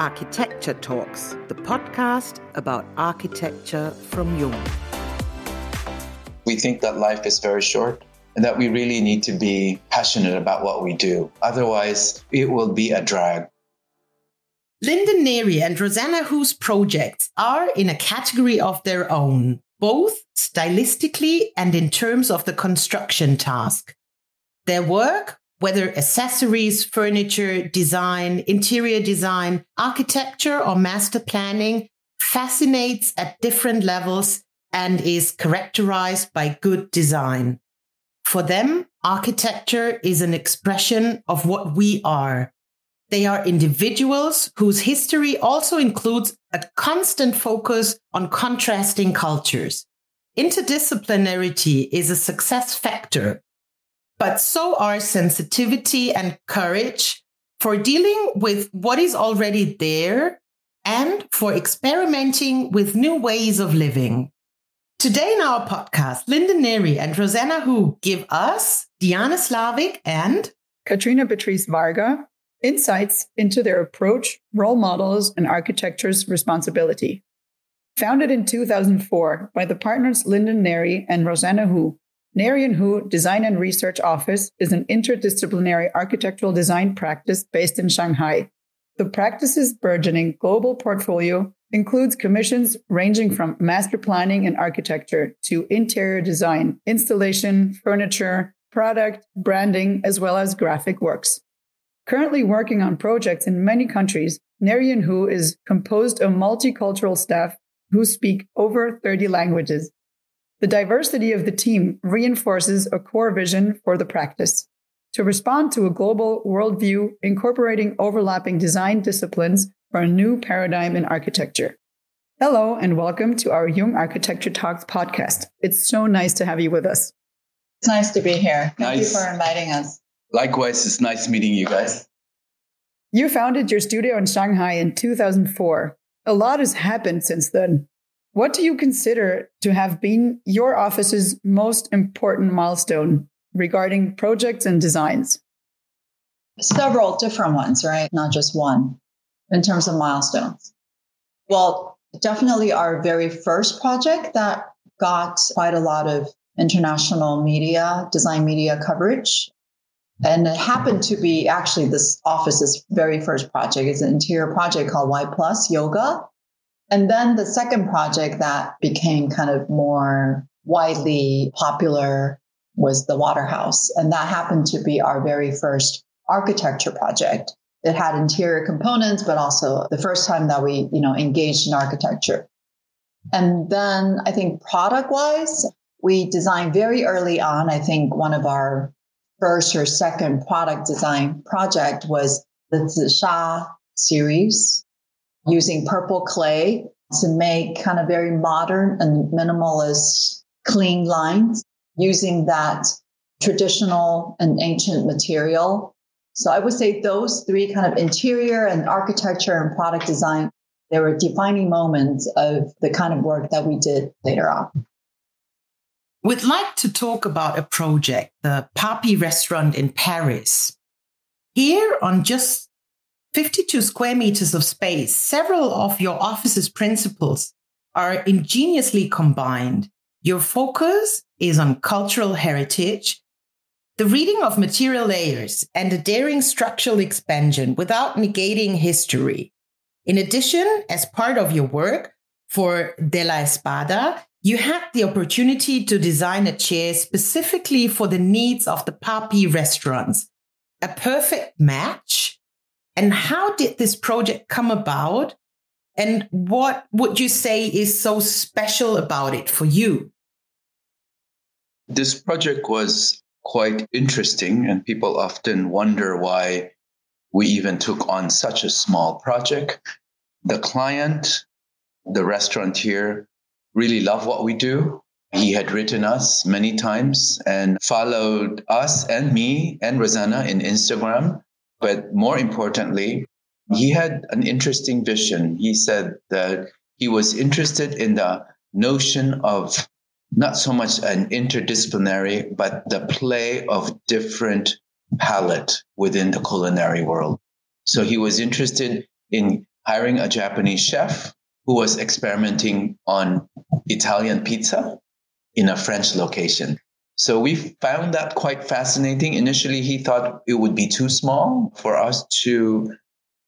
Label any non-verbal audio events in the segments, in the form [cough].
Architecture Talks, the podcast about architecture from Jung. We think that life is very short and that we really need to be passionate about what we do. Otherwise, it will be a drag. Lyndon Neri and Rosanna Hu's projects are in a category of their own, both stylistically and in terms of the construction task. Their work whether accessories, furniture, design, interior design, architecture, or master planning, fascinates at different levels and is characterized by good design. For them, architecture is an expression of what we are. They are individuals whose history also includes a constant focus on contrasting cultures. Interdisciplinarity is a success factor but so are sensitivity and courage for dealing with what is already there and for experimenting with new ways of living. Today in our podcast, Lyndon Neri and Rosanna Hu give us, Diana Slavik and Katrina Patrice Varga, insights into their approach, role models, and architecture's responsibility. Founded in 2004 by the partners Lyndon Neri and Rosanna Hu, Neri and Hu Design and Research Office is an interdisciplinary architectural design practice based in Shanghai. The practice's burgeoning global portfolio includes commissions ranging from master planning and architecture to interior design, installation, furniture, product, branding, as well as graphic works. Currently working on projects in many countries, Neri and Hu is composed of multicultural staff who speak over 30 languages the diversity of the team reinforces a core vision for the practice to respond to a global worldview incorporating overlapping design disciplines for a new paradigm in architecture. Hello, and welcome to our Jung Architecture Talks podcast. It's so nice to have you with us. It's nice to be here. Thank Nice. you for inviting us. Likewise, it's nice meeting you guys. You founded your studio in Shanghai in 2004. A lot has happened since then. What do you consider to have been your office's most important milestone regarding projects and designs? Several different ones, right? Not just one in terms of milestones. Well, definitely our very first project that got quite a lot of international media, design media coverage. And it happened to be actually this office's very first project. It's an interior project called Y Plus Yoga. And then the second project that became kind of more widely popular was the Waterhouse. And that happened to be our very first architecture project. It had interior components, but also the first time that we, you know, engaged in architecture. And then I think product wise, we designed very early on. I think one of our first or second product design project was the Zisha series using purple clay to make kind of very modern and minimalist clean lines using that traditional and ancient material. So I would say those three kind of interior and architecture and product design, they were defining moments of the kind of work that we did later on. We'd like to talk about a project, the Papi restaurant in Paris. Here on just 52 square meters of space, several of your office's principles are ingeniously combined. Your focus is on cultural heritage, the reading of material layers, and a daring structural expansion without negating history. In addition, as part of your work for De La Espada, you had the opportunity to design a chair specifically for the needs of the Papi restaurants. A perfect match and how did this project come about? And what would you say is so special about it for you? This project was quite interesting, and people often wonder why we even took on such a small project. The client, the restaurateur, really loved what we do. He had written us many times and followed us and me and Rosanna in Instagram. But more importantly, he had an interesting vision. He said that he was interested in the notion of not so much an interdisciplinary, but the play of different palette within the culinary world. So he was interested in hiring a Japanese chef who was experimenting on Italian pizza in a French location. So we found that quite fascinating. Initially, he thought it would be too small for us to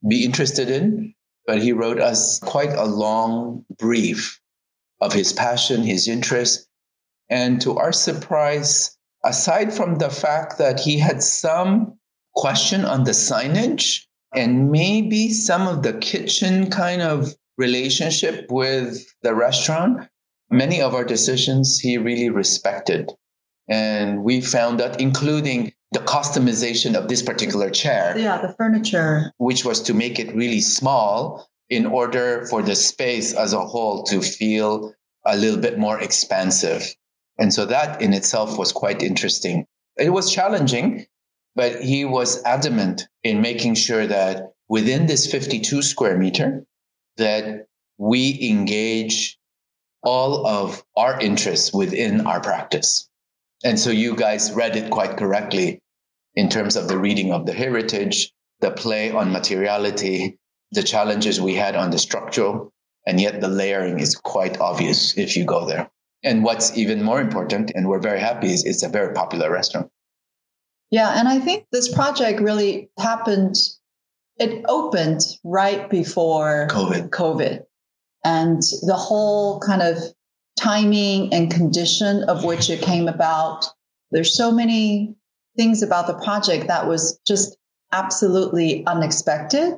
be interested in, but he wrote us quite a long brief of his passion, his interest. And to our surprise, aside from the fact that he had some question on the signage and maybe some of the kitchen kind of relationship with the restaurant, many of our decisions he really respected. And we found that, including the customization of this particular chair. Yeah, the furniture. Which was to make it really small in order for the space as a whole to feel a little bit more expansive. And so that in itself was quite interesting. It was challenging, but he was adamant in making sure that within this 52 square meter, that we engage all of our interests within our practice. And so you guys read it quite correctly in terms of the reading of the heritage, the play on materiality, the challenges we had on the structural, and yet the layering is quite obvious if you go there. And what's even more important, and we're very happy, is it's a very popular restaurant. Yeah, and I think this project really happened. It opened right before COVID. COVID. And the whole kind of timing and condition of which it came about. There's so many things about the project that was just absolutely unexpected.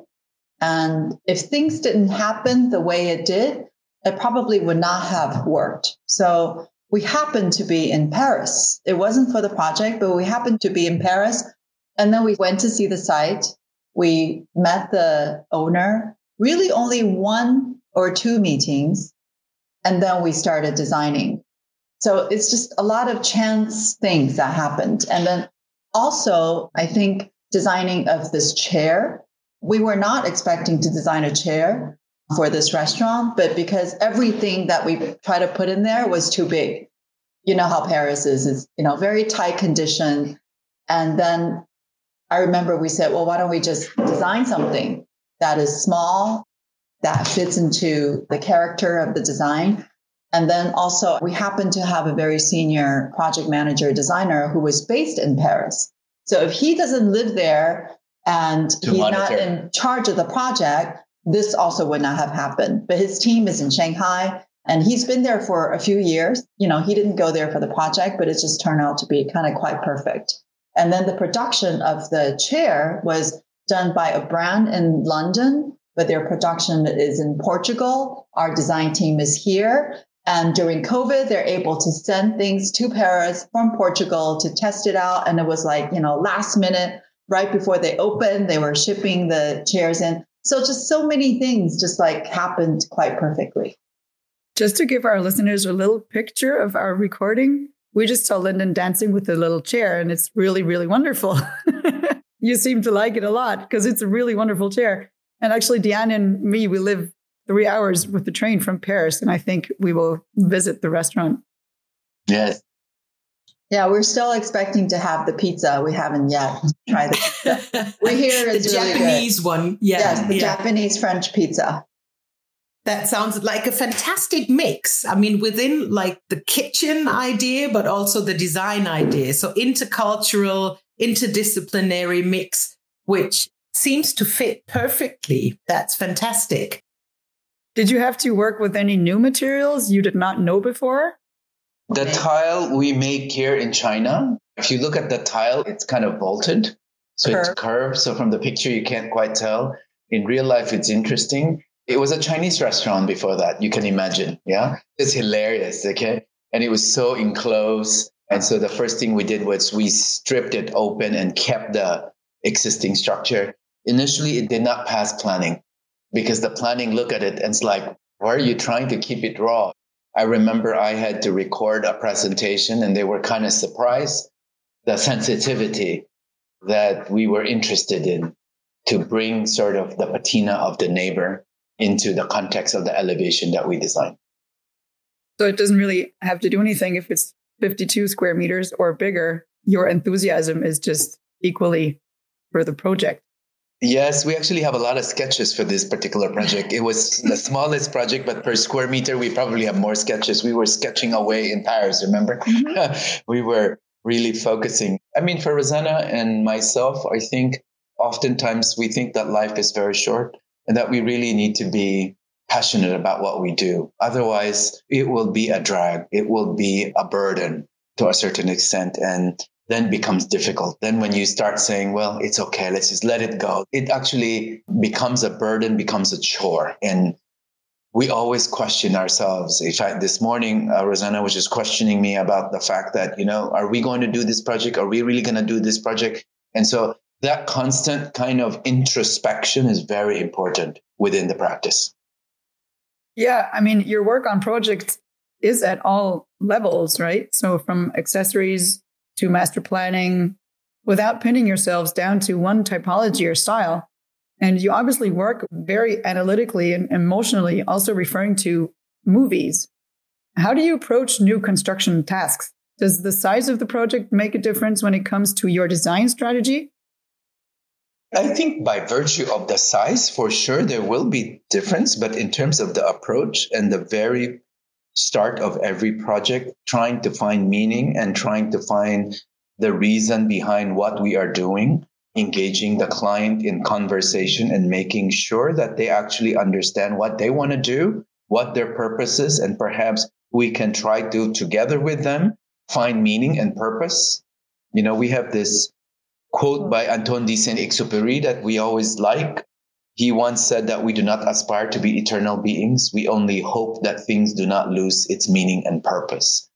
And if things didn't happen the way it did, it probably would not have worked. So we happened to be in Paris. It wasn't for the project, but we happened to be in Paris. And then we went to see the site. We met the owner, really only one or two meetings. And then we started designing. So it's just a lot of chance things that happened. And then also, I think designing of this chair, we were not expecting to design a chair for this restaurant, but because everything that we try to put in there was too big. You know how Paris is, it's, you know, very tight condition. And then I remember we said, well, why don't we just design something that is small, that fits into the character of the design. And then also we happen to have a very senior project manager designer who was based in Paris. So if he doesn't live there and to he's monitor. not in charge of the project, this also would not have happened. But his team is in Shanghai and he's been there for a few years. You know, he didn't go there for the project, but it just turned out to be kind of quite perfect. And then the production of the chair was done by a brand in London but their production is in Portugal. Our design team is here. And during COVID, they're able to send things to Paris from Portugal to test it out. And it was like, you know, last minute, right before they opened, they were shipping the chairs in. So just so many things just like happened quite perfectly. Just to give our listeners a little picture of our recording, we just saw Lyndon dancing with a little chair, and it's really, really wonderful. [laughs] you seem to like it a lot because it's a really wonderful chair. And actually, Diane and me, we live three hours with the train from Paris, and I think we will visit the restaurant. Yes. Yeah, we're still expecting to have the pizza. We haven't yet tried the [laughs] pizza. we hear it's the really Japanese good. one. Yeah. Yes, the yeah. Japanese French pizza. That sounds like a fantastic mix. I mean, within like the kitchen idea, but also the design idea. So intercultural, interdisciplinary mix, which seems to fit perfectly. That's fantastic. Did you have to work with any new materials you did not know before? The tile we make here in China, if you look at the tile, it's kind of vaulted. So Curve. it's curved. So from the picture, you can't quite tell. In real life, it's interesting. It was a Chinese restaurant before that, you can imagine. Yeah. It's hilarious. Okay. And it was so enclosed. And so the first thing we did was we stripped it open and kept the existing structure initially it did not pass planning because the planning look at it and it's like, why are you trying to keep it raw? I remember I had to record a presentation and they were kind of surprised the sensitivity that we were interested in to bring sort of the patina of the neighbor into the context of the elevation that we designed. So it doesn't really have to do anything if it's 52 square meters or bigger. Your enthusiasm is just equally for the project. Yes, we actually have a lot of sketches for this particular project. It was the smallest project, but per square meter, we probably have more sketches. We were sketching away in Paris, remember? Mm-hmm. [laughs] we were really focusing. I mean, for Rosanna and myself, I think oftentimes we think that life is very short and that we really need to be passionate about what we do. Otherwise, it will be a drag, it will be a burden to a certain extent. And then becomes difficult. Then when you start saying, well, it's okay, let's just let it go, it actually becomes a burden, becomes a chore. And we always question ourselves. In fact, this morning, uh, Rosanna was just questioning me about the fact that, you know, are we going to do this project? Are we really going to do this project? And so that constant kind of introspection is very important within the practice. Yeah. I mean, your work on projects is at all levels, right? So from accessories to master planning without pinning yourselves down to one typology or style. And you obviously work very analytically and emotionally, also referring to movies. How do you approach new construction tasks? Does the size of the project make a difference when it comes to your design strategy? I think by virtue of the size, for sure, there will be difference. But in terms of the approach and the very start of every project, trying to find meaning and trying to find the reason behind what we are doing, engaging the client in conversation and making sure that they actually understand what they want to do, what their purpose is, and perhaps we can try to, together with them, find meaning and purpose. You know, we have this quote by Antoine de Saint-Exupéry that we always like he once said that we do not aspire to be eternal beings. We only hope that things do not lose its meaning and purpose.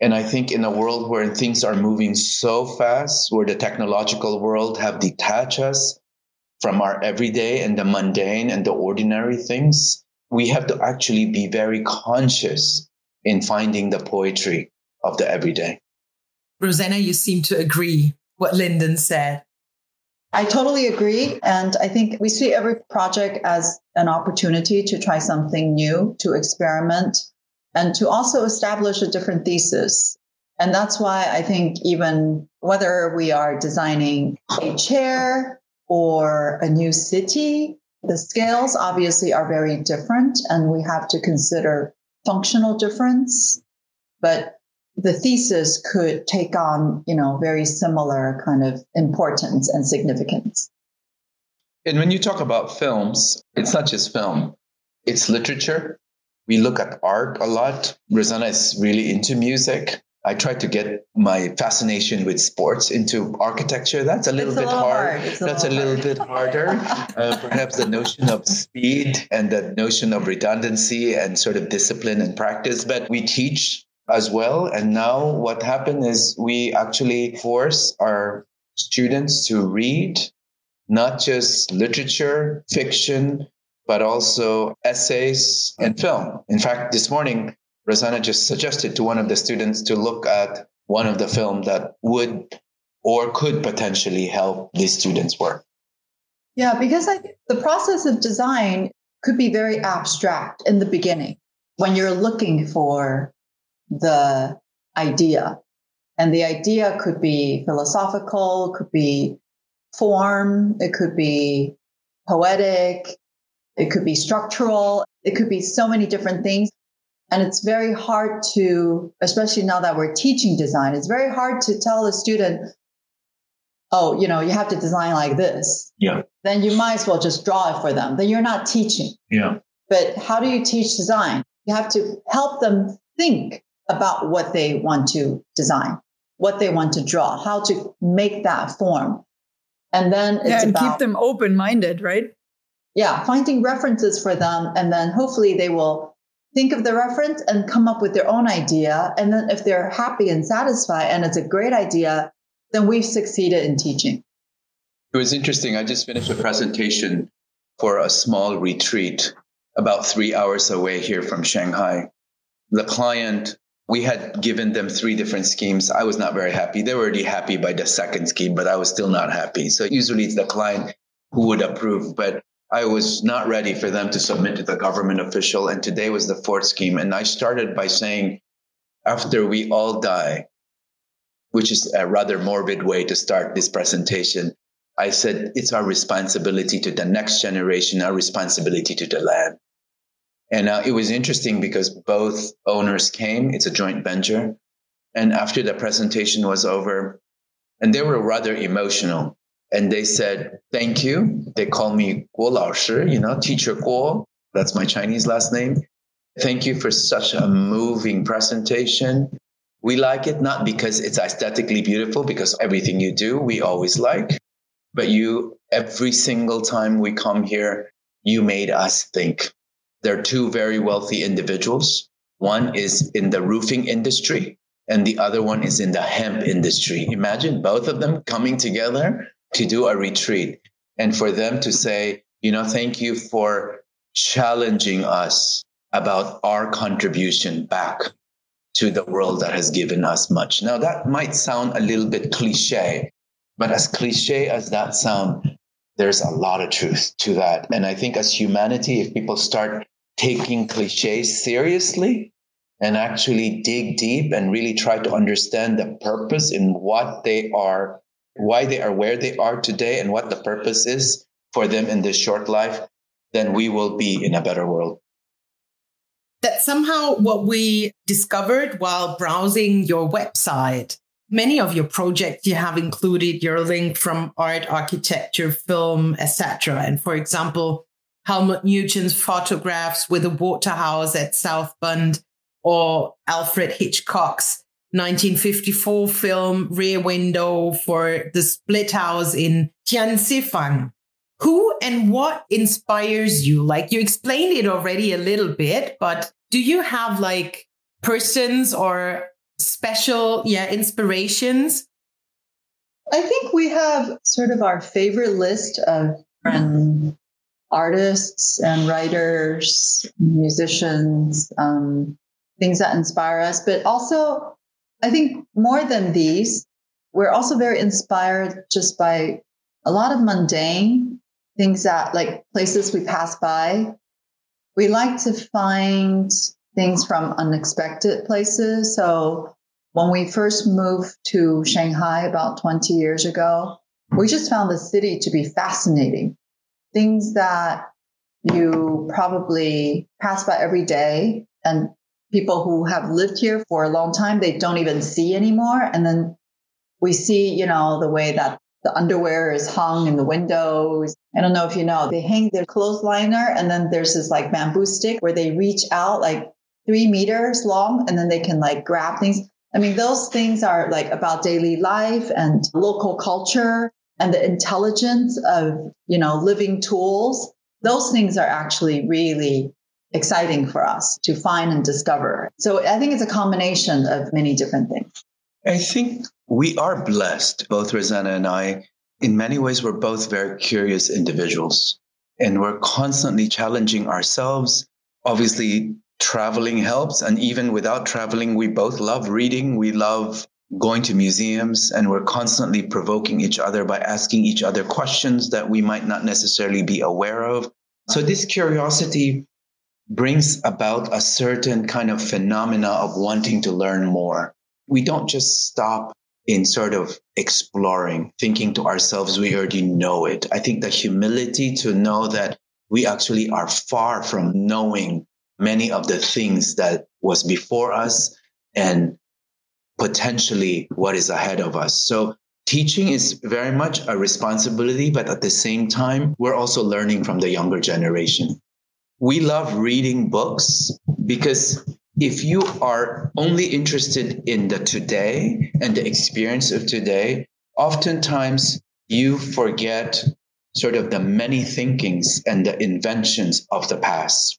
And I think in a world where things are moving so fast, where the technological world have detached us from our everyday and the mundane and the ordinary things, we have to actually be very conscious in finding the poetry of the everyday. Rosanna, you seem to agree what Lyndon said. I totally agree. And I think we see every project as an opportunity to try something new, to experiment, and to also establish a different thesis. And that's why I think even whether we are designing a chair or a new city, the scales obviously are very different and we have to consider functional difference. But the thesis could take on, you know, very similar kind of importance and significance. And when you talk about films, it's not just film, it's literature. We look at art a lot. Rosanna is really into music. I try to get my fascination with sports into architecture. That's a little it's bit a hard. hard. That's a little hard. bit harder. [laughs] uh, perhaps the notion of speed and the notion of redundancy and sort of discipline and practice. But we teach as well. And now what happened is we actually force our students to read not just literature, fiction, but also essays and film. In fact, this morning, Rosanna just suggested to one of the students to look at one of the film that would or could potentially help these students work. Yeah, because I, the process of design could be very abstract in the beginning when you're looking for the idea. And the idea could be philosophical, could be form, it could be poetic, it could be structural, it could be so many different things. And it's very hard to, especially now that we're teaching design, it's very hard to tell a student, oh, you know, you have to design like this. Yeah. Then you might as well just draw it for them. Then you're not teaching. Yeah. But how do you teach design? You have to help them think about what they want to design, what they want to draw, how to make that form. And then it's yeah, and about, keep them open minded, right? Yeah, finding references for them. And then hopefully they will think of the reference and come up with their own idea. And then if they're happy and satisfied and it's a great idea, then we've succeeded in teaching. It was interesting. I just finished a presentation for a small retreat about three hours away here from Shanghai. The client we had given them three different schemes. I was not very happy. They were already happy by the second scheme, but I was still not happy. So usually it's the client who would approve, but I was not ready for them to submit to the government official. And today was the fourth scheme. And I started by saying, after we all die, which is a rather morbid way to start this presentation, I said, it's our responsibility to the next generation, our responsibility to the land. And uh, it was interesting because both owners came. It's a joint venture. And after the presentation was over, and they were rather emotional, and they said, thank you. They call me Guo Lao Shi, you know, teacher Guo. That's my Chinese last name. Thank you for such a moving presentation. We like it not because it's aesthetically beautiful, because everything you do, we always like, but you, every single time we come here, you made us think. There are two very wealthy individuals. One is in the roofing industry and the other one is in the hemp industry. Imagine both of them coming together to do a retreat and for them to say, you know, thank you for challenging us about our contribution back to the world that has given us much. Now, that might sound a little bit cliche, but as cliche as that sound, there's a lot of truth to that. And I think as humanity, if people start taking cliches seriously and actually dig deep and really try to understand the purpose in what they are, why they are where they are today, and what the purpose is for them in this short life, then we will be in a better world. That somehow what we discovered while browsing your website. Many of your projects you have included your link from art, architecture, film, etc. And for example, Helmut Newton's photographs with a waterhouse at South Bund or Alfred Hitchcock's 1954 film Rear Window for the Split House in Tianzifang. Who and what inspires you? Like you explained it already a little bit, but do you have like persons or special, yeah, inspirations? I think we have sort of our favorite list of artists and writers, musicians, um, things that inspire us. But also, I think more than these, we're also very inspired just by a lot of mundane things that, like places we pass by. We like to find things from unexpected places. So when we first moved to Shanghai about 20 years ago, we just found the city to be fascinating things that you probably pass by every day and people who have lived here for a long time, they don't even see anymore. And then we see, you know, the way that the underwear is hung in the windows. I don't know if you know, they hang their clothes liner and then there's this like bamboo stick where they reach out like three meters long and then they can like grab things. I mean, those things are like about daily life and local culture and the intelligence of, you know, living tools, those things are actually really exciting for us to find and discover. So I think it's a combination of many different things. I think we are blessed, both Rosanna and I. In many ways, we're both very curious individuals and we're constantly challenging ourselves. Obviously, traveling helps. And even without traveling, we both love reading. We love going to museums and we're constantly provoking each other by asking each other questions that we might not necessarily be aware of. So this curiosity brings about a certain kind of phenomena of wanting to learn more. We don't just stop in sort of exploring, thinking to ourselves, we already know it. I think the humility to know that we actually are far from knowing many of the things that was before us and potentially what is ahead of us. So teaching is very much a responsibility, but at the same time, we're also learning from the younger generation. We love reading books because if you are only interested in the today and the experience of today, oftentimes you forget sort of the many thinkings and the inventions of the past.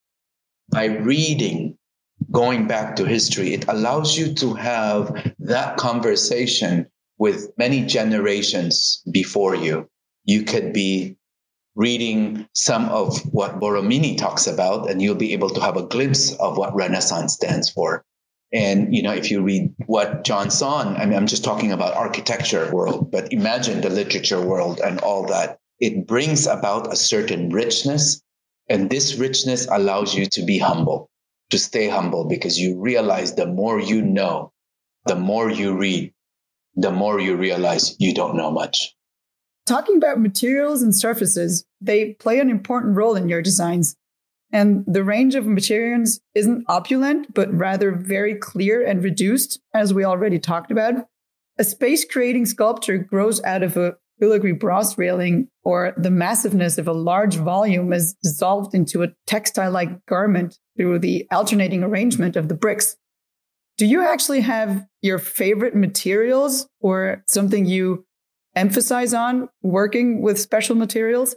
By reading going back to history, it allows you to have that conversation with many generations before you. You could be reading some of what Borromini talks about, and you'll be able to have a glimpse of what Renaissance stands for. And, you know, if you read what John Soane, I mean, I'm just talking about architecture world, but imagine the literature world and all that. It brings about a certain richness. And this richness allows you to be humble to stay humble because you realize the more you know, the more you read, the more you realize you don't know much. talking about materials and surfaces, they play an important role in your designs. And the range of materials isn't opulent, but rather very clear and reduced, as we already talked about. A space creating sculpture grows out of a filigree brass railing, or the massiveness of a large volume is dissolved into a textile like garment through the alternating arrangement of the bricks. Do you actually have your favorite materials or something you emphasize on working with special materials?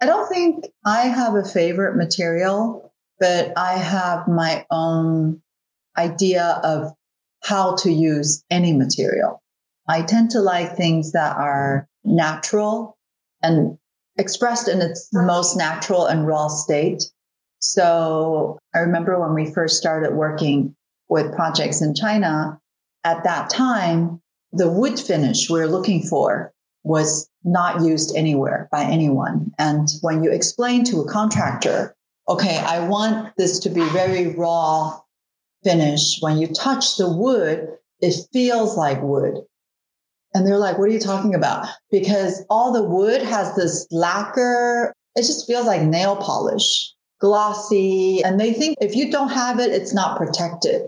I don't think I have a favorite material, but I have my own idea of how to use any material. I tend to like things that are natural and expressed in its most natural and raw state. So I remember when we first started working with projects in China, at that time, the wood finish we're looking for was not used anywhere by anyone. And when you explain to a contractor, okay, I want this to be very raw finish. When you touch the wood, it feels like wood. And they're like, what are you talking about? Because all the wood has this lacquer. It just feels like nail polish, glossy. And they think if you don't have it, it's not protected.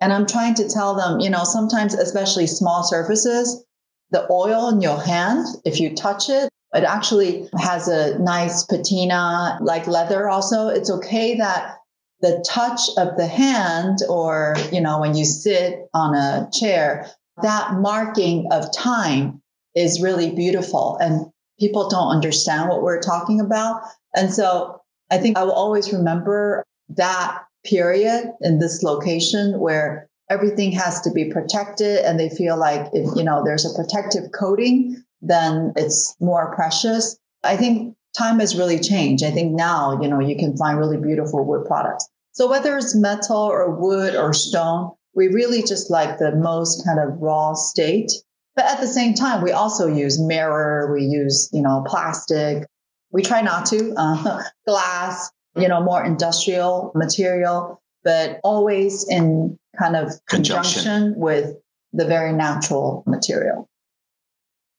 And I'm trying to tell them, you know, sometimes, especially small surfaces, the oil in your hand, if you touch it, it actually has a nice patina like leather also. It's okay that the touch of the hand or, you know, when you sit on a chair, that marking of time is really beautiful and people don't understand what we're talking about. And so I think I will always remember that period in this location where everything has to be protected and they feel like if you know there's a protective coating then it's more precious. I think time has really changed. I think now you know you can find really beautiful wood products. So whether it's metal or wood or stone we really just like the most kind of raw state but at the same time we also use mirror we use you know plastic we try not to [laughs] uh, glass you know, more industrial material, but always in kind of conjunction, conjunction with the very natural material.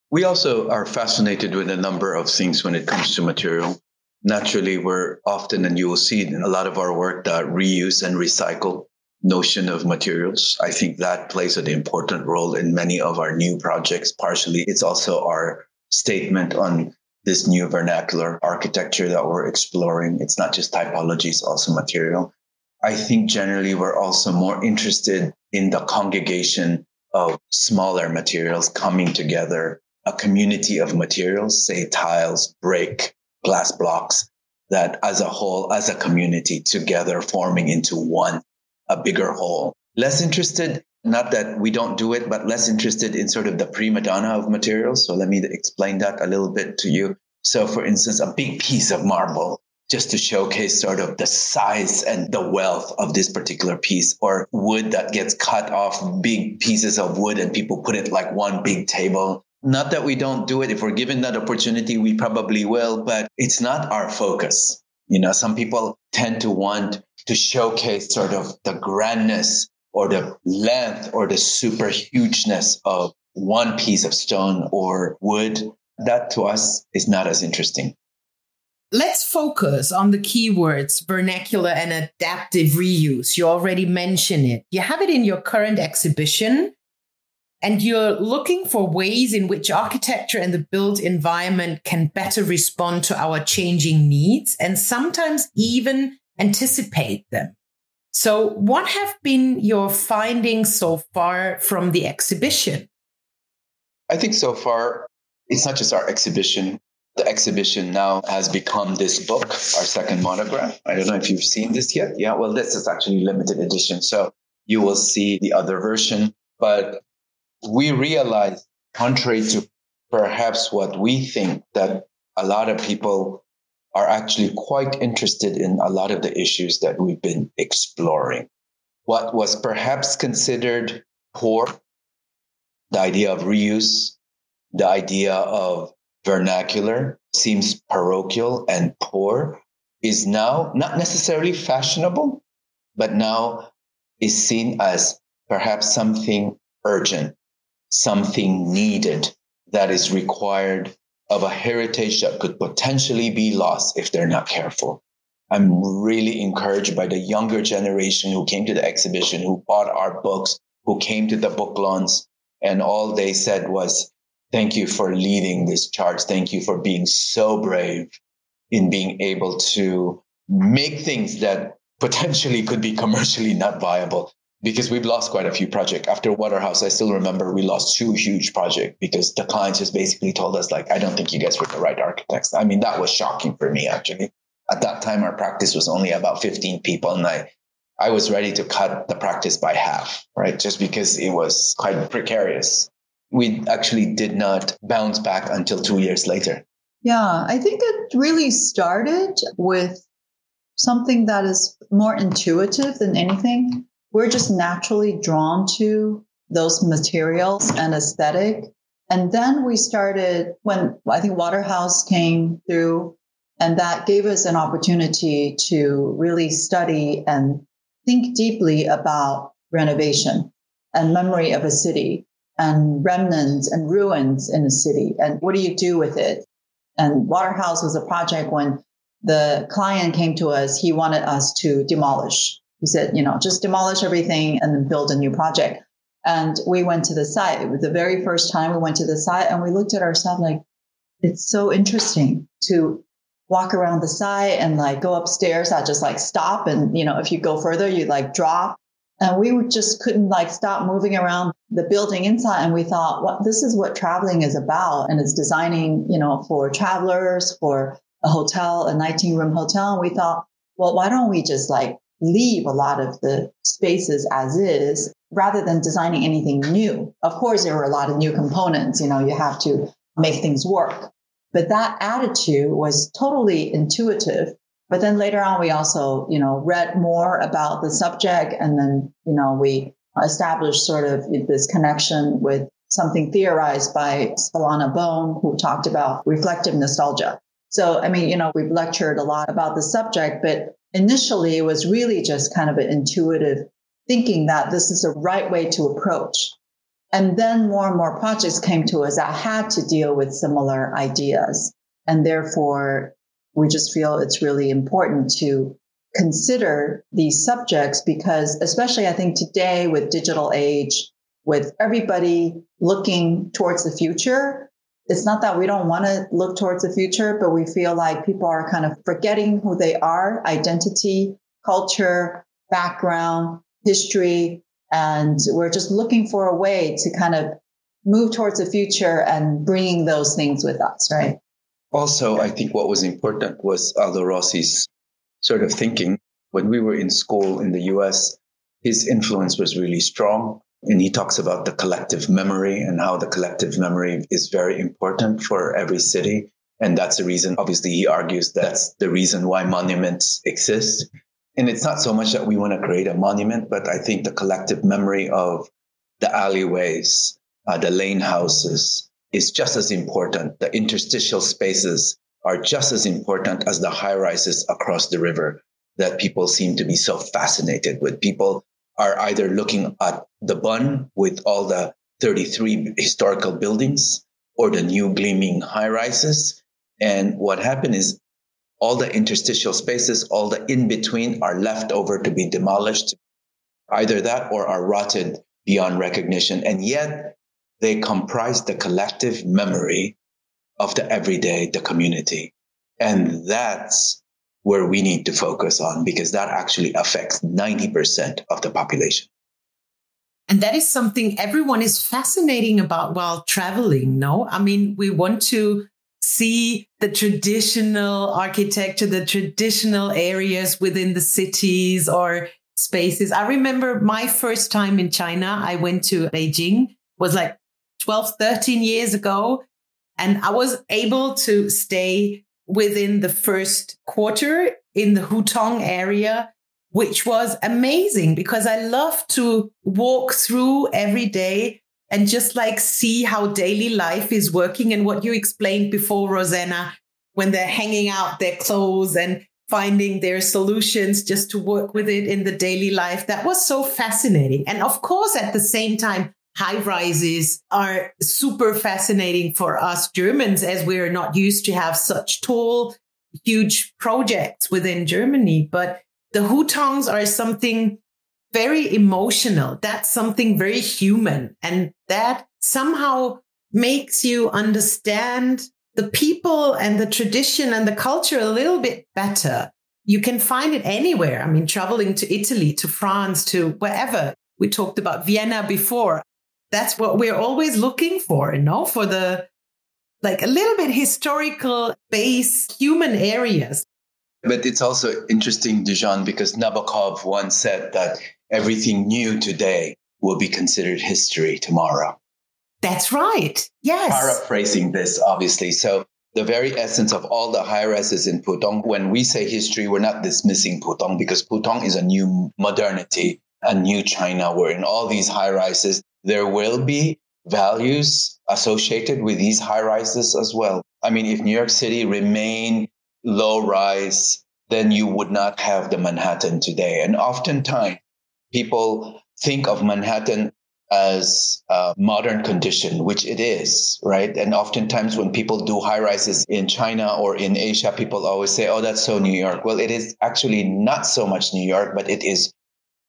We also are fascinated with a number of things when it comes to material. Naturally, we're often, and you will see in a lot of our work, that reuse and recycle notion of materials. I think that plays an important role in many of our new projects. Partially, it's also our statement on this new vernacular architecture that we're exploring. It's not just typology, it's also material. I think generally we're also more interested in the congregation of smaller materials coming together, a community of materials, say tiles, brick, glass blocks, that as a whole, as a community together forming into one, a bigger whole. Less interested not that we don't do it, but less interested in sort of the prima donna of materials. So let me explain that a little bit to you. So, for instance, a big piece of marble, just to showcase sort of the size and the wealth of this particular piece, or wood that gets cut off big pieces of wood and people put it like one big table. Not that we don't do it. If we're given that opportunity, we probably will, but it's not our focus. You know, some people tend to want to showcase sort of the grandness or the length or the super hugeness of one piece of stone or wood, that to us is not as interesting. Let's focus on the keywords vernacular and adaptive reuse. You already mentioned it. You have it in your current exhibition, and you're looking for ways in which architecture and the built environment can better respond to our changing needs and sometimes even anticipate them. So, what have been your findings so far from the exhibition? I think so far, it's not just our exhibition. The exhibition now has become this book, our second monograph. I don't know if you've seen this yet. Yeah, well, this is actually limited edition. So you will see the other version. But we realize, contrary to perhaps what we think, that a lot of people are actually quite interested in a lot of the issues that we've been exploring. What was perhaps considered poor, the idea of reuse, the idea of vernacular seems parochial and poor, is now not necessarily fashionable, but now is seen as perhaps something urgent, something needed that is required of a heritage that could potentially be lost if they're not careful. I'm really encouraged by the younger generation who came to the exhibition, who bought our books, who came to the book launch, and all they said was, Thank you for leading this charge. Thank you for being so brave in being able to make things that [laughs] potentially could be commercially not viable because we've lost quite a few projects after waterhouse i still remember we lost two huge projects because the clients just basically told us like i don't think you guys were the right architects. I mean that was shocking for me actually. At that time our practice was only about 15 people and i i was ready to cut the practice by half right? Just because it was quite precarious. We actually did not bounce back until two years later. Yeah i think it really started with something that is more intuitive than anything we're just naturally drawn to those materials and aesthetic. And then we started when I think Waterhouse came through, and that gave us an opportunity to really study and think deeply about renovation and memory of a city and remnants and ruins in a city. And what do you do with it? And Waterhouse was a project when the client came to us, he wanted us to demolish he said, you know, just demolish everything and then build a new project. And we went to the site. It was the very first time we went to the site and we looked at ourselves like, it's so interesting to walk around the site and like go upstairs. I just like stop. And, you know, if you go further, you like drop. And we just couldn't like stop moving around the building inside. And we thought, well, this is what traveling is about. And it's designing, you know, for travelers, for a hotel, a 19 room hotel. And we thought, well, why don't we just like leave a lot of the spaces as is rather than designing anything new. Of course, there were a lot of new components, you know, you have to make things work. But that attitude was totally intuitive. But then later on, we also, you know, read more about the subject and then, you know, we established sort of this connection with something theorized by Svetlana Boym, who talked about reflective nostalgia. So, I mean, you know, we've lectured a lot about the subject, but initially it was really just kind of an intuitive thinking that this is the right way to approach. And then more and more projects came to us that had to deal with similar ideas. And therefore, we just feel it's really important to consider these subjects because, especially I think today with digital age, with everybody looking towards the future, it's not that we don't want to look towards the future, but we feel like people are kind of forgetting who they are, identity, culture, background, history. And we're just looking for a way to kind of move towards the future and bringing those things with us, right? Also, I think what was important was Aldo Rossi's sort of thinking. When we were in school in the US, his influence was really strong. And he talks about the collective memory and how the collective memory is very important for every city. And that's the reason, obviously, he argues that's the reason why monuments exist. And it's not so much that we want to create a monument, but I think the collective memory of the alleyways, uh, the lane houses is just as important. The interstitial spaces are just as important as the high rises across the river that people seem to be so fascinated with. People are either looking at the Bund with all the 33 historical buildings or the new gleaming high rises. And what happened is all the interstitial spaces, all the in between are left over to be demolished, either that or are rotted beyond recognition. And yet they comprise the collective memory of the everyday, the community. And that's where we need to focus on because that actually affects 90% of the population. And that is something everyone is fascinating about while traveling, no? I mean, we want to see the traditional architecture, the traditional areas within the cities or spaces. I remember my first time in China, I went to Beijing, was like 12, 13 years ago. And I was able to stay within the first quarter in the Hutong area, which was amazing because I love to walk through every day and just like see how daily life is working and what you explained before, Rosanna, when they're hanging out their clothes and finding their solutions just to work with it in the daily life. That was so fascinating. And of course, at the same time, high rises are super fascinating for us Germans as we're not used to have such tall, huge projects within Germany. But the hutongs are something very emotional. That's something very human. And that somehow makes you understand the people and the tradition and the culture a little bit better. You can find it anywhere. I mean, traveling to Italy, to France, to wherever. We talked about Vienna before. That's what we're always looking for, you know, for the like a little bit historical base human areas. But it's also interesting, Dijon, because Nabokov once said that everything new today will be considered history tomorrow. That's right. Yes. Paraphrasing this, obviously. So the very essence of all the high rises in Pudong, when we say history, we're not dismissing Pudong because Pudong is a new modernity, a new China, where in all these high rises, there will be values associated with these high rises as well. I mean, if New York City remained low rise, then you would not have the Manhattan today. And oftentimes people think of Manhattan as a modern condition, which it is, right? And oftentimes when people do high rises in China or in Asia, people always say, oh, that's so New York. Well, it is actually not so much New York, but it is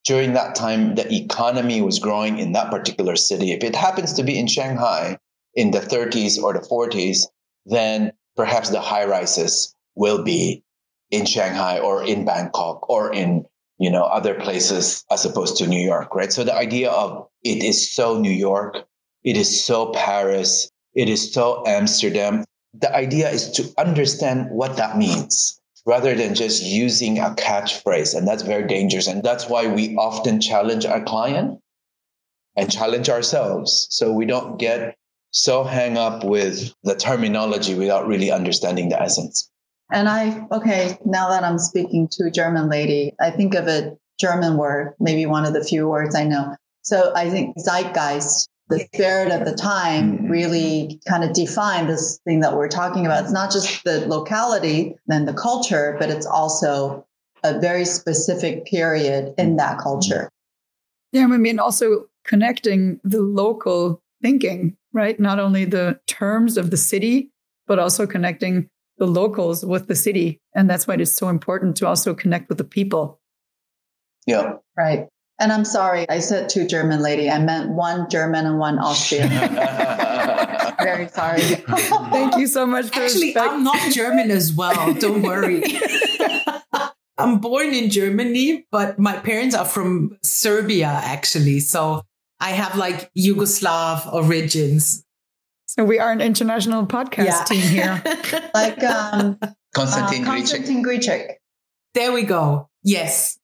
during that time, the economy was growing in that particular city. If it happens to be in Shanghai in the 30s or the 40s, then perhaps the high rises will be in Shanghai or in Bangkok or in you know other places as opposed to New York, right? So the idea of it is so New York, it is so Paris, it is so Amsterdam. The idea is to understand what that means rather than just using a catchphrase. And that's very dangerous. And that's why we often challenge our client and challenge ourselves. So we don't get so hang up with the terminology without really understanding the essence. And I, okay, now that I'm speaking to a German lady, I think of a German word, maybe one of the few words I know. So I think zeitgeist the spirit of the time really kind of defined this thing that we're talking about. It's not just the locality and the culture, but it's also a very specific period in that culture. Yeah, I mean, also connecting the local thinking, right? Not only the terms of the city, but also connecting the locals with the city. And that's why it's so important to also connect with the people. Yeah. Right. And I'm sorry, I said two German lady. I meant one German and one Austrian. [laughs] Very sorry. [laughs] Thank you so much for Actually, respect. I'm not German as well. Don't worry. [laughs] I'm born in Germany, but my parents are from Serbia, actually. So I have like Yugoslav origins. So we are an international podcast yeah. team here. like um, Konstantin, uh, Konstantin Grichek. There we go. Yes.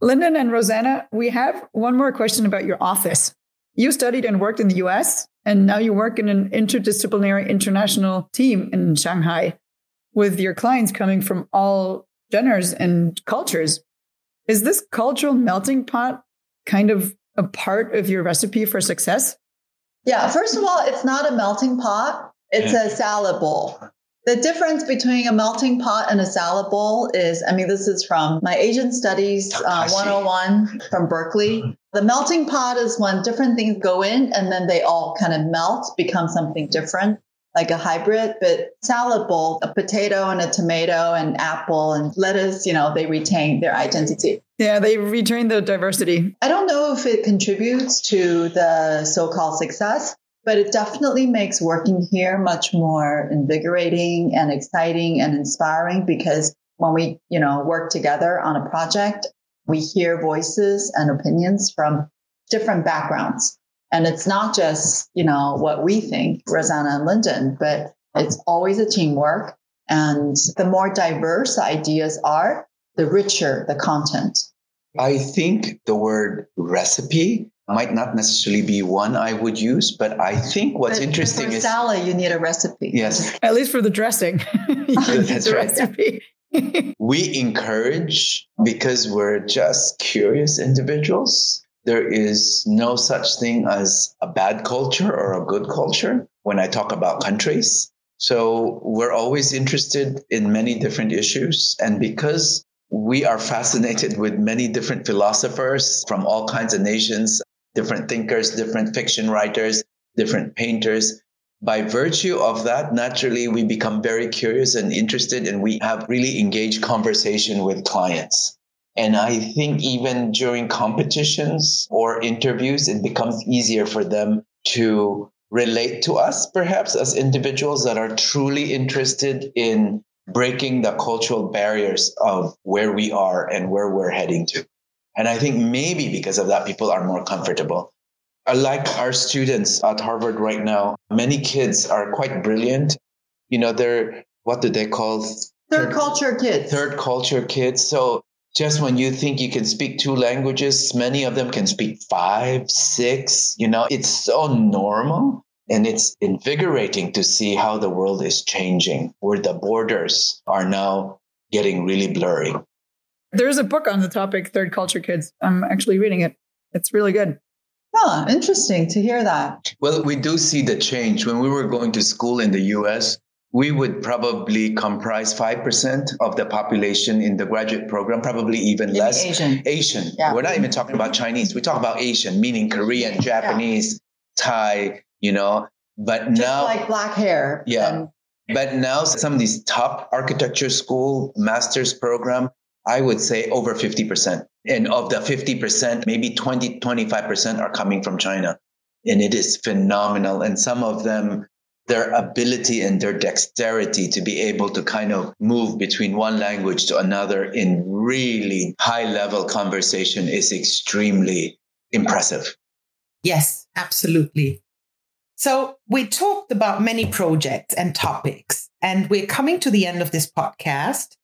Lyndon and Rosanna, we have one more question about your office. You studied and worked in the US, and now you work in an interdisciplinary international team in Shanghai with your clients coming from all genders and cultures. Is this cultural melting pot kind of a part of your recipe for success? Yeah, first of all, it's not a melting pot, it's a salad bowl. The difference between a melting pot and a salad bowl is, I mean, this is from my Asian Studies uh, 101 from Berkeley. The melting pot is when different things go in and then they all kind of melt, become something different, like a hybrid. But salad bowl, a potato and a tomato and apple and lettuce, you know, they retain their identity. Yeah, they retain the diversity. I don't know if it contributes to the so called success, but it definitely makes working here much more invigorating and exciting and inspiring because when we, you know, work together on a project, we hear voices and opinions from different backgrounds. And it's not just, you know, what we think, Rosanna and Lyndon, but it's always a teamwork. And the more diverse ideas are, the richer the content. I think the word recipe might not necessarily be one I would use, but I think what's but interesting for is salad. You need a recipe. Yes, [laughs] at least for the dressing. [laughs] That's the right. recipe. [laughs] we encourage because we're just curious individuals. There is no such thing as a bad culture or a good culture when I talk about countries. So we're always interested in many different issues. And because we are fascinated with many different philosophers from all kinds of nations, different thinkers, different fiction writers, different painters. By virtue of that, naturally, we become very curious and interested, and we have really engaged conversation with clients. And I think even during competitions or interviews, it becomes easier for them to relate to us, perhaps as individuals that are truly interested in breaking the cultural barriers of where we are and where we're heading to. And I think maybe because of that, people are more comfortable. Uh, like our students at Harvard right now, many kids are quite brilliant. You know, they're, what do they call? Third culture kids. Third culture kids. So just when you think you can speak two languages, many of them can speak five, six. You know, it's so normal. And it's invigorating to see how the world is changing, where the borders are now getting really blurry. There's a book on the topic, Third Culture Kids. I'm actually reading it. It's really good. Oh, interesting to hear that. Well, we do see the change. When we were going to school in the US, we would probably comprise 5% of the population in the graduate program, probably even Maybe less. Asian. Asian. Yeah. We're not even talking about Chinese. We talk about Asian, meaning Korean, Japanese, Thai, you know. But Just now, like black hair. Yeah. And but now some of these top architecture school master's program, I would say over 50%. And of the 50%, maybe 20, 25% are coming from China. And it is phenomenal. And some of them, their ability and their dexterity to be able to kind of move between one language to another in really high level conversation is extremely impressive. Yes, absolutely. So we talked about many projects and topics, and we're coming to the end of this podcast.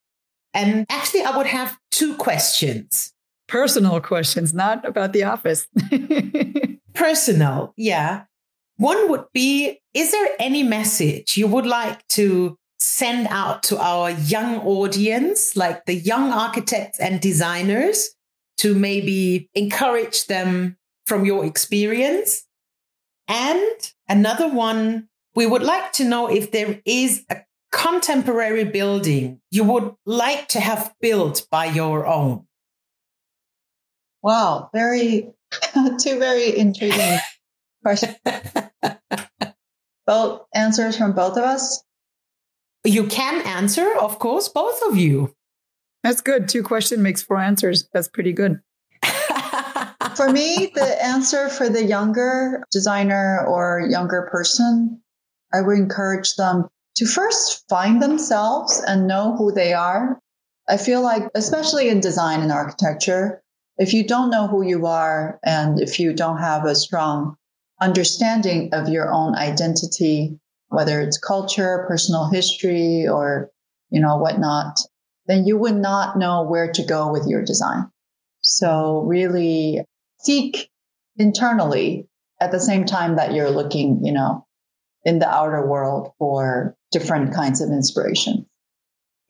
And actually, I would have two questions. Personal questions, not about the office. [laughs] Personal, yeah. One would be Is there any message you would like to send out to our young audience, like the young architects and designers, to maybe encourage them from your experience? And another one, we would like to know if there is a contemporary building you would like to have built by your own. wow, very, [laughs] two very intriguing [laughs] questions. Both answers from both of us. You can answer, of course, both of you. That's good. Two question makes four answers. That's pretty good. [laughs] For me, the answer for the younger designer or younger person, I would encourage them to first find themselves and know who they are. I feel like, especially in design and architecture, if you don't know who you are and if you don't have a strong understanding of your own identity, whether it's culture, personal history, or, you know, whatnot, then you would not know where to go with your design. So really seek internally at the same time that you're looking, you know, in the outer world for different kinds of inspiration.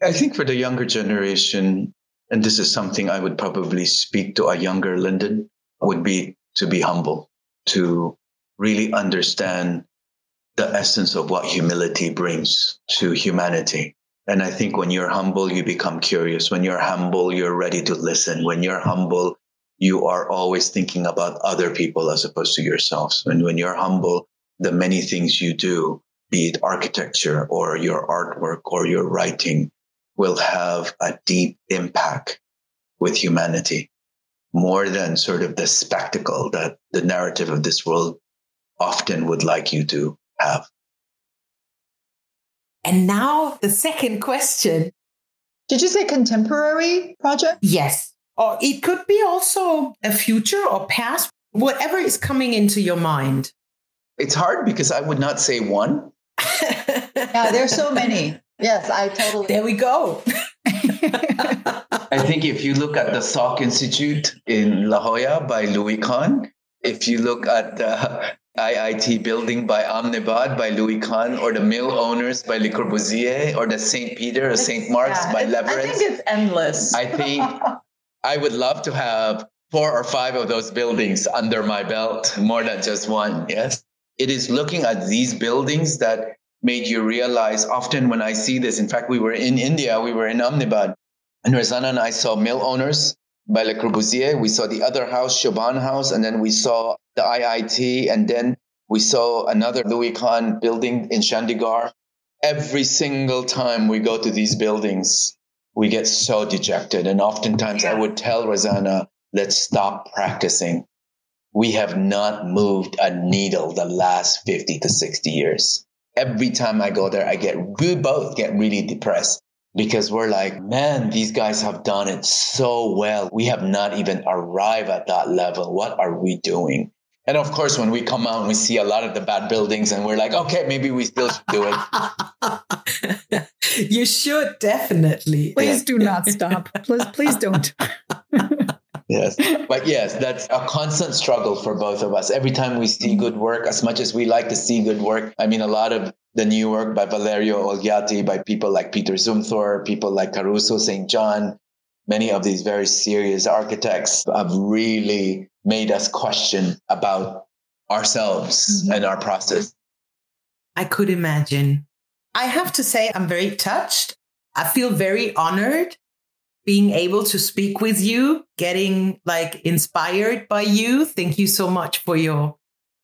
I think for the younger generation, and this is something I would probably speak to a younger Lyndon, would be to be humble, to really understand the essence of what humility brings to humanity. And I think when you're humble, you become curious. When you're humble, you're ready to listen. When you're humble, you are always thinking about other people as opposed to yourselves. And when you're humble, the many things you do, be it architecture or your artwork or your writing, will have a deep impact with humanity more than sort of the spectacle that the narrative of this world often would like you to have. And now the second question. Did you say contemporary project? Yes. Or it could be also a future or past, whatever is coming into your mind. It's hard because I would not say one. Yeah, there's so many. Yes, I totally. there we go. [laughs] I think if you look at the Salk Institute in La Jolla by Louis Kahn, if you look at the IIT building by Ahmedabad by Louis Kahn, or the Mill Owners by Le Corbusier, or the St. Peter or St. Mark's Yeah, by it's- I think it's endless. I think I would love to have four or five of those buildings under my belt, more than just one. Yes. It is looking at these buildings that made you realize often when I see this. In fact, we were in India, we were in Ahmedabad, and Rosanna and I saw mill owners by Le Corbusier. We saw the other house, Shodhan House, and then we saw the IIT, and then we saw another Louis Kahn building in Chandigarh. Every single time we go to these buildings, we get so dejected. And oftentimes I would tell Rosanna, let's stop practicing. We have not moved a needle the last 50 to 60 years. Every time I go there, I get, we both get really depressed because we're like, man, these guys have done it so well. We have not even arrived at that level. What are we doing? And of course, when we come out, we see a lot of the bad buildings and we're like, okay, maybe we still should do it. [laughs] you should definitely. Please do not stop. Please, please don't. [laughs] yes. [laughs] But yes, that's a constant struggle for both of us. Every time we see good work, as much as we like to see good work, I mean, a lot of the new work by Valerio Olgiati, by people like Peter Zumthor, people like Caruso St. John, many of these very serious architects have really made us question about ourselves mm-hmm. and our process. I could imagine. I have to say, I'm very touched. I feel very honored being able to speak with you, getting like inspired by you. Thank you so much for your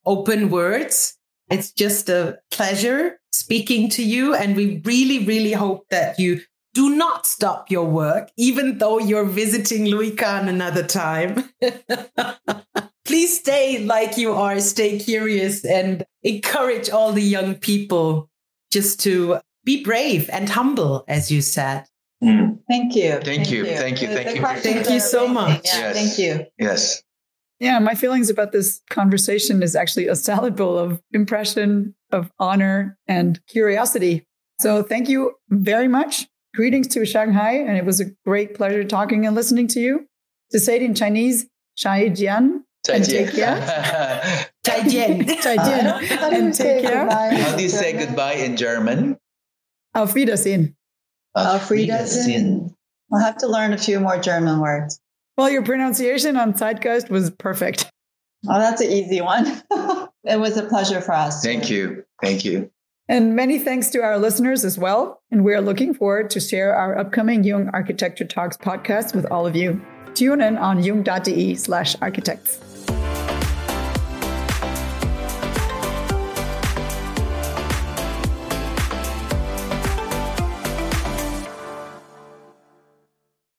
open words. It's just a pleasure speaking to you. And we really, really hope that you do not stop your work, even though you're visiting Louis Kahn another time. [laughs] Please stay like you are, stay curious and encourage all the young people just to be brave and humble, as you said. Mm. Thank you. Thank, thank you. you. Thank you. Thank you. Thank you so much. Yeah, yes. Thank you. Yes. Yeah, my feelings about this conversation is actually a salad bowl of impression, of honor, and curiosity. So thank you very much Greetings to Shanghai, and it was a great pleasure talking and listening to you. To say it in Chinese, Zaijian. And take care. [laughs] Zaijian. Zaijian. [laughs] And take care. How do you say goodbye in German? Auf Wiedersehen. Auf Wiedersehen. I'll have to learn a few more German words. Well, your pronunciation on Zeitgeist was perfect. Oh, that's an easy one. [laughs] it was a pleasure for us. Thank you. Thank you. And many thanks to our listeners as well. And we are looking forward to share our upcoming Jung Architecture Talks podcast with all of you. Tune in on jung.de slash architects.